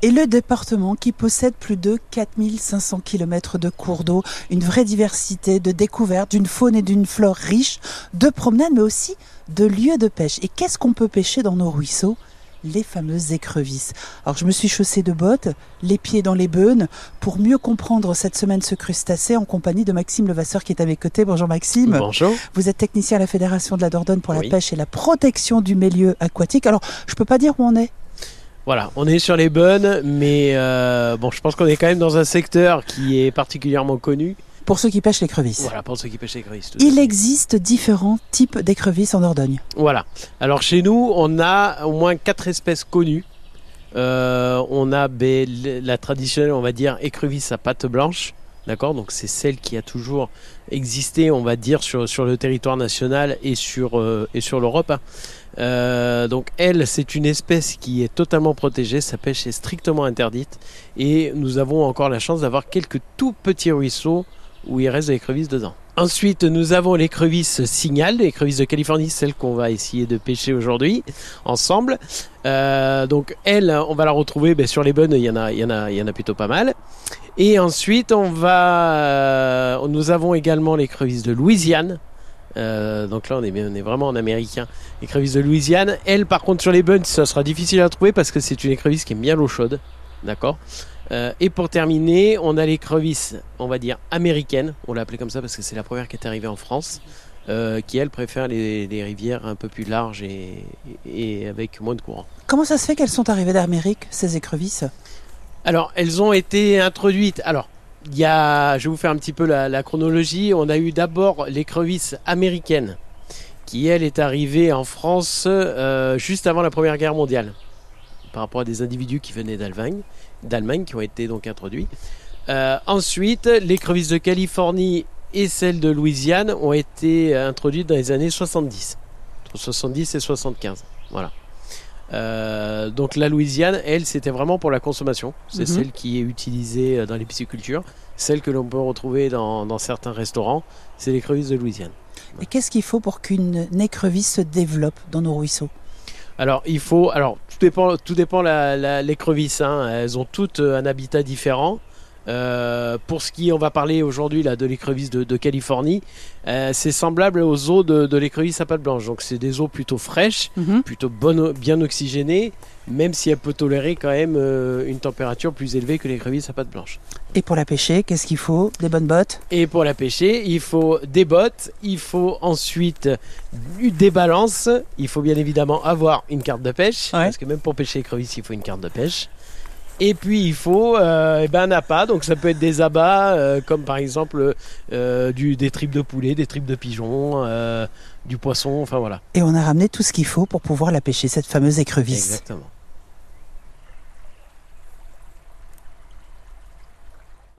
Et le département qui possède plus de 4500 km de cours d'eau, une vraie diversité de découvertes, d'une faune et d'une flore riche, de promenades, mais aussi de lieux de pêche. Et qu'est-ce qu'on peut pêcher dans nos ruisseaux? Les fameuses écrevisses. Alors je me suis chaussée de bottes, les pieds dans les beunes, pour mieux comprendre cette semaine ce crustacé en compagnie de Maxime Levasseur qui est à mes côtés. Bonjour Maxime. Bonjour. Vous êtes technicien à la Fédération de la Dordogne pour la pêche et la protection du milieu aquatique. Alors je peux pas dire où on est voilà, on est sur les bonnes, mais euh, bon, je pense qu'on est quand même dans un secteur qui est particulièrement connu. Pour ceux qui pêchent l'écrevisse. Voilà, pour ceux qui pêchent l'écrevisse. Il existe différents types d'écrevisses en Dordogne. Voilà. Alors chez nous, on a au moins quatre espèces connues. Euh, on a ben, la traditionnelle, on va dire, écrevisse à pattes blanche. D'accord Donc c'est celle qui a toujours existé, on va dire, sur, sur le territoire national et sur, euh, sur l'Europe. Hein. Euh, donc elle, c'est une espèce qui est totalement protégée, sa pêche est strictement interdite et nous avons encore la chance d'avoir quelques tout petits ruisseaux où il reste de l'écrevisse dedans. Ensuite, nous avons l'écrevisse signal, l'écrevisse de Californie, celle qu'on va essayer de pêcher aujourd'hui ensemble. Euh, donc elle, on va la retrouver ben, sur les bonnes, il y y il y en a plutôt pas mal. Et ensuite, on va, euh, nous avons également l'écrevisse de Louisiane, euh, donc là, on est, vraiment en américain. L'écrevisse de Louisiane. Elle, par contre, sur les buns, ça sera difficile à trouver parce que c'est une écrevisse qui aime bien l'eau chaude. D'accord euh, Et pour terminer, on a l'écrevisse, on va dire américaine. On l'a appelée comme ça parce que c'est la première qui est arrivée en France. Qui elle préfère les, rivières un peu plus larges et, et, avec moins de courant. Comment ça se fait qu'elles sont arrivées d'Amérique, ces écrevisses? Alors, elles ont été introduites. Alors, il y a, je vais vous faire un petit peu la, chronologie. On a eu d'abord l'écrevisse américaine, qui elle est arrivée en France euh, juste avant la Première Guerre mondiale, par rapport à des individus qui venaient d'Allemagne, d'Allemagne qui ont été donc introduits. Euh, ensuite, l'écrevisse de Californie et celle de Louisiane ont été introduites dans les années 70, entre 70 et 75. Voilà. Euh, donc la Louisiane, elle, c'était vraiment pour la consommation. C'est mhm. celle qui est utilisée euh, dans les piscicultures. Celle que l'on peut retrouver dans, certains restaurants, c'est l'écrevisse de Louisiane. Et qu'est-ce qu'il faut pour qu'une écrevisse se développe dans nos ruisseaux? Alors il faut, alors tout dépend, tout dépend l'écrevisse. Hein. Elles ont toutes un habitat différent. Euh, pour ce qui, on va parler aujourd'hui là de l'écrevisse de, Californie, euh, c'est semblable aux eaux de, l'écrevisse à pâte blanche. Donc c'est des eaux plutôt fraîches, mhm. plutôt bonnes, bien oxygénées, même si elle peut tolérer quand même euh, une température plus élevée que l'écrevisse à pâte blanche. Et pour la pêcher, qu'est-ce qu'il faut? Des bonnes bottes? Et pour la pêcher, il faut des bottes, il faut ensuite des balances, il faut bien évidemment avoir une carte de pêche, parce que même pour pêcher l'écrevisse, il faut une carte de pêche. Et puis il faut euh, eh ben, un appât, donc ça peut être des abats euh, comme par exemple euh, du, des tripes de poulet, des tripes de pigeon, du poisson, enfin voilà. Et on a ramené tout ce qu'il faut pour pouvoir la pêcher, cette fameuse écrevisse. Exactement.